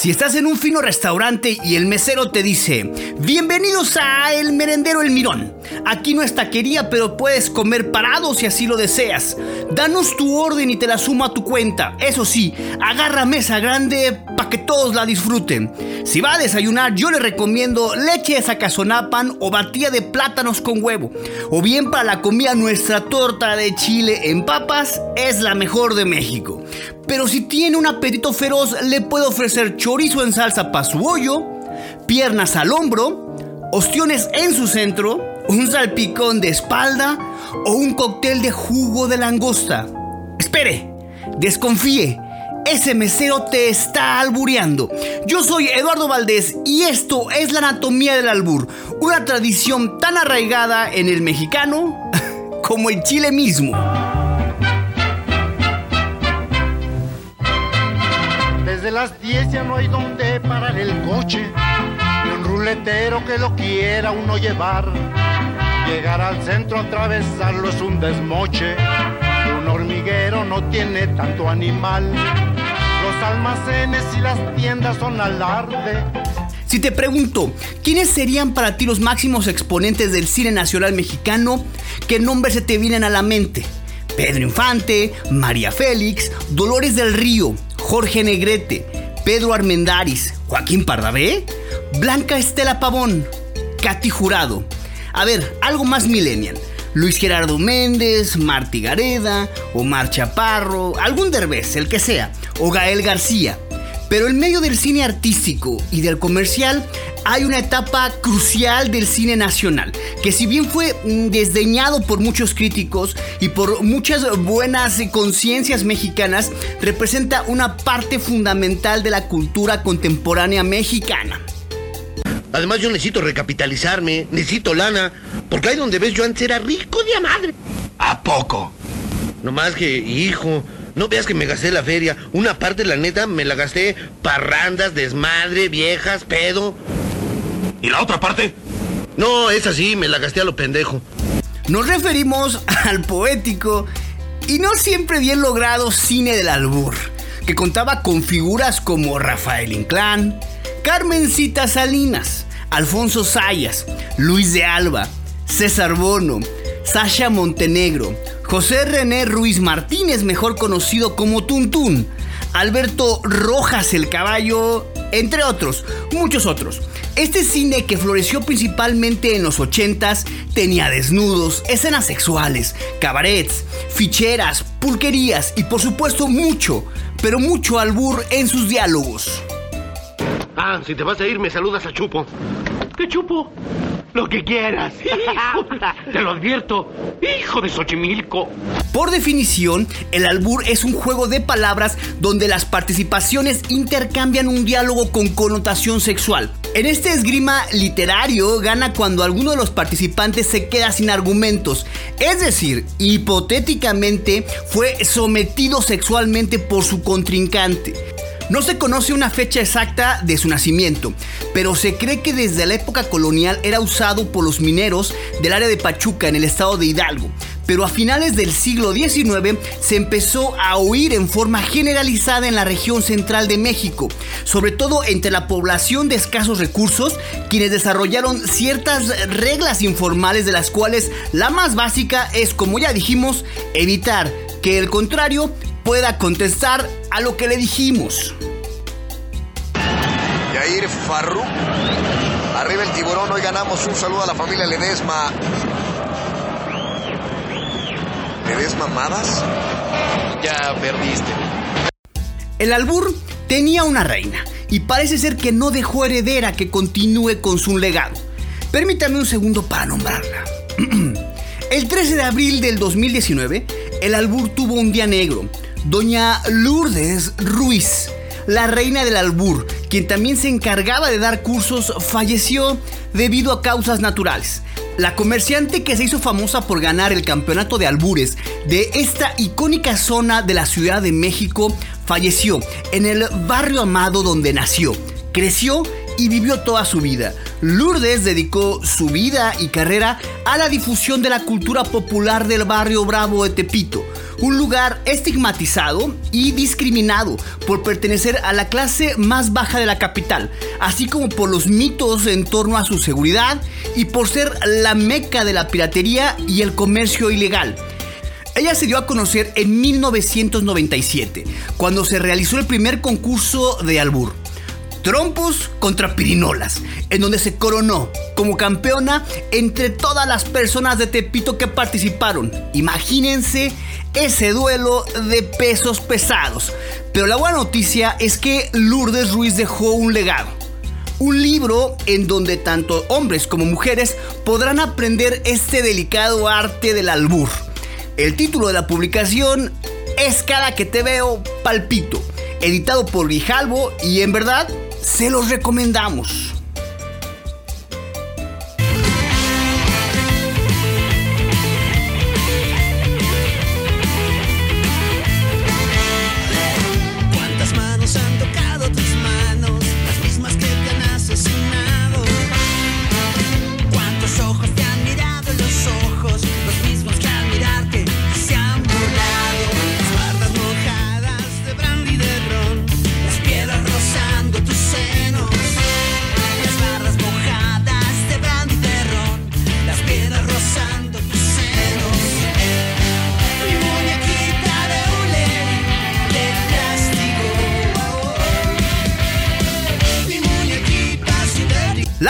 Si estás en un fino restaurante y el mesero te dice, bienvenidos a El Merendero El Mirón. Aquí no es taquería, pero puedes comer parado si así lo deseas. Danos tu orden y te la sumo a tu cuenta. Eso sí, agarra mesa grande para que todos la disfruten. Si va a desayunar, yo le recomiendo leche de sacazonapan o batida de plátanos con huevo. O bien para la comida, nuestra torta de chile en papas es la mejor de México. Pero si tiene un apetito feroz, le puedo ofrecer chorizo en salsa para su hoyo, piernas al hombro, ostiones en su centro, un salpicón de espalda o un cóctel de jugo de langosta. Espere, desconfíe. Ese mesero te está albureando. Yo soy Eduardo Valdés y esto es la anatomía del albur, una tradición tan arraigada en el mexicano como en Chile mismo. Desde las 10 ya no hay donde parar el coche. Y un ruletero que lo quiera uno llevar. Llegar al centro, atravesarlo es un desmoche. Un hormiguero no tiene tanto animal. Los almacenes y las tiendas son alarde. Si te pregunto, ¿quiénes serían para ti los máximos exponentes del cine nacional mexicano? ¿Qué nombres se te vienen a la mente? Pedro Infante, María Félix, Dolores del Río, Jorge Negrete, Pedro Armendáriz, Joaquín Pardavé, Blanca Estela Pavón, Katy Jurado. A ver, algo más millennial. Luis Gerardo Méndez, Marty Gareda, Omar Chaparro, algún derbez, el que sea, o Gael García. Pero en medio del cine artístico y del comercial hay una etapa crucial del cine nacional, que si bien fue mm, desdeñado por muchos críticos y por muchas buenas conciencias mexicanas, representa una parte fundamental de la cultura contemporánea mexicana. Además yo necesito recapitalizarme, necesito lana, porque ahí donde ves yo antes era rico de a madre. ¿A poco? No más que, hijo, no veas que me gasté la feria. Una parte, la neta, me la gasté parrandas, desmadre, viejas, pedo. ¿Y la otra parte? No, es así, me la gasté a lo pendejo. Nos referimos al poético y no siempre bien logrado cine del albur, que contaba con figuras como Rafael Inclán, Carmencita Salinas, Alfonso Sayas, Luis de Alba, César Bono, Sasha Montenegro, José René Ruiz Martínez, mejor conocido como Tuntún, Alberto Rojas el Caballo, entre otros, muchos otros. Este cine que floreció principalmente en los 80s tenía desnudos, escenas sexuales, cabarets, ficheras, pulquerías y por supuesto mucho, pero mucho albur en sus diálogos. Ah, si te vas a ir, me saludas a Chupo. ¿Qué chupo? Lo que quieras. Te lo advierto. Hijo de Xochimilco. Por definición, el albur es un juego de palabras donde las participaciones intercambian un diálogo con connotación sexual. En este esgrima literario gana cuando alguno de los participantes se queda sin argumentos, es decir, hipotéticamente fue sometido sexualmente por su contrincante. No se conoce una fecha exacta de su nacimiento, pero se cree que desde la época colonial era usado por los mineros del área de Pachuca en el estado de Hidalgo. Pero a finales del siglo XIX se empezó a oír en forma generalizada en la región central de México, sobre todo entre la población de escasos recursos, quienes desarrollaron ciertas reglas informales de las cuales la más básica es, como ya dijimos, evitar que el contrario pueda contestar a lo que le dijimos. Yair Farru. Arriba el tiburón, hoy ganamos un saludo a la familia Ledesma. ¿Ledesma Madas? Ya perdiste. El albur tenía una reina y parece ser que no dejó heredera que continúe con su legado. Permítame un segundo para nombrarla. El 13 de abril del 2019, el albur tuvo un día negro. Doña Lourdes Ruiz, la reina del albur, quien también se encargaba de dar cursos, falleció debido a causas naturales. La comerciante que se hizo famosa por ganar el campeonato de albures de esta icónica zona de la Ciudad de México falleció en el barrio amado donde nació, creció y vivió toda su vida. Lourdes dedicó su vida y carrera a la difusión de la cultura popular del barrio Bravo de Tepito, un lugar estigmatizado y discriminado por pertenecer a la clase más baja de la capital, así como por los mitos en torno a su seguridad y por ser la meca de la piratería y el comercio ilegal. Ella se dio a conocer en 1997, cuando se realizó el primer concurso de albur. Trompos contra Pirinolas, en donde se coronó como campeona entre todas las personas de Tepito que participaron. Imagínense ese duelo de pesos pesados. Pero la buena noticia es que Lourdes Ruiz dejó un legado. Un libro en donde tanto hombres como mujeres podrán aprender este delicado arte del albur. El título de la publicación es Cada que te veo, palpito, editado por Grijalvo y en verdad se los recomendamos.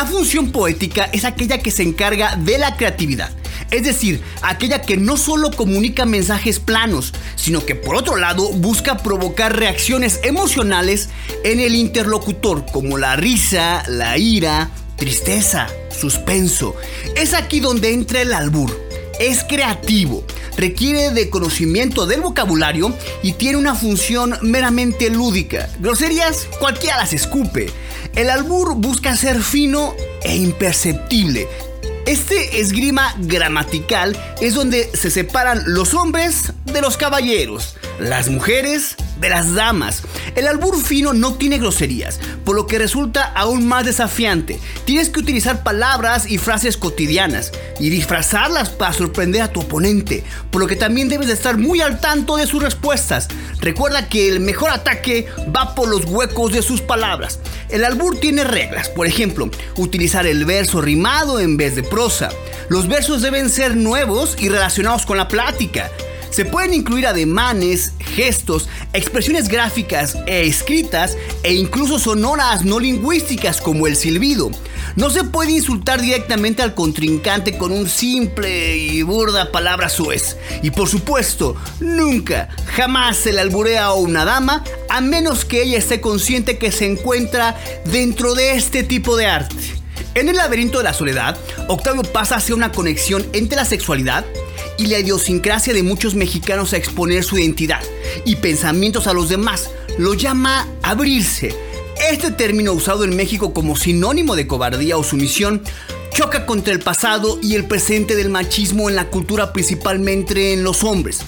La función poética es aquella que se encarga de la creatividad. Es decir, aquella que no solo comunica mensajes planos, sino que por otro lado busca provocar reacciones emocionales en el interlocutor, como la risa, la ira, tristeza, suspenso. Es aquí donde entra el albur. Es creativo, requiere de conocimiento del vocabulario y tiene una función meramente lúdica. Groserías, cualquiera las escupe. El albur busca ser fino e imperceptible. Este esgrima gramatical es donde se separan los hombres de los caballeros, las mujeres de las damas. El albur fino no tiene groserías, por lo que resulta aún más desafiante. Tienes que utilizar palabras y frases cotidianas y disfrazarlas para sorprender a tu oponente, por lo que también debes de estar muy al tanto de sus respuestas. Recuerda que el mejor ataque va por los huecos de sus palabras. El albur tiene reglas, por ejemplo, utilizar el verso rimado en vez de prosa. Los versos deben ser nuevos y relacionados con la plática. Se pueden incluir ademanes, gestos, expresiones gráficas e escritas e incluso sonoras no lingüísticas como el silbido. No se puede insultar directamente al contrincante con un simple y burda palabra suez. Y por supuesto, nunca, jamás se le alburea a una dama a menos que ella esté consciente que se encuentra dentro de este tipo de arte. En el laberinto de la soledad, Octavio pasa hacia una conexión entre la sexualidad y la idiosincrasia de muchos mexicanos a exponer su identidad y pensamientos a los demás. Lo llama abrirse. Este término usado en México como sinónimo de cobardía o sumisión choca contra el pasado y el presente del machismo en la cultura principalmente en los hombres.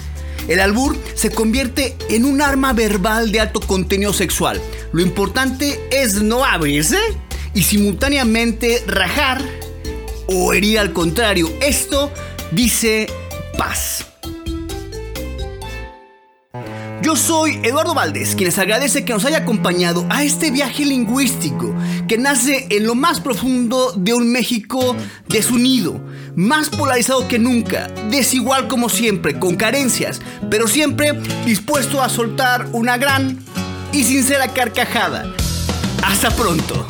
El albur se convierte en un arma verbal de alto contenido sexual. Lo importante es no abrirse y simultáneamente rajar o herir al contrario. Esto dice paz. Yo soy Eduardo Valdés, quien les agradece que nos haya acompañado a este viaje lingüístico que nace en lo más profundo de un México desunido, más polarizado que nunca, desigual como siempre, con carencias, pero siempre dispuesto a soltar una gran y sincera carcajada. Hasta pronto.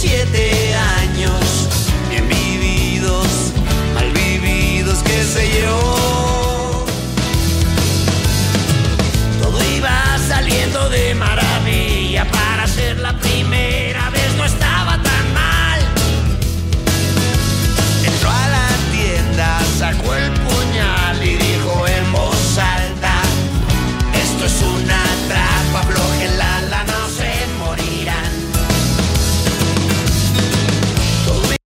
17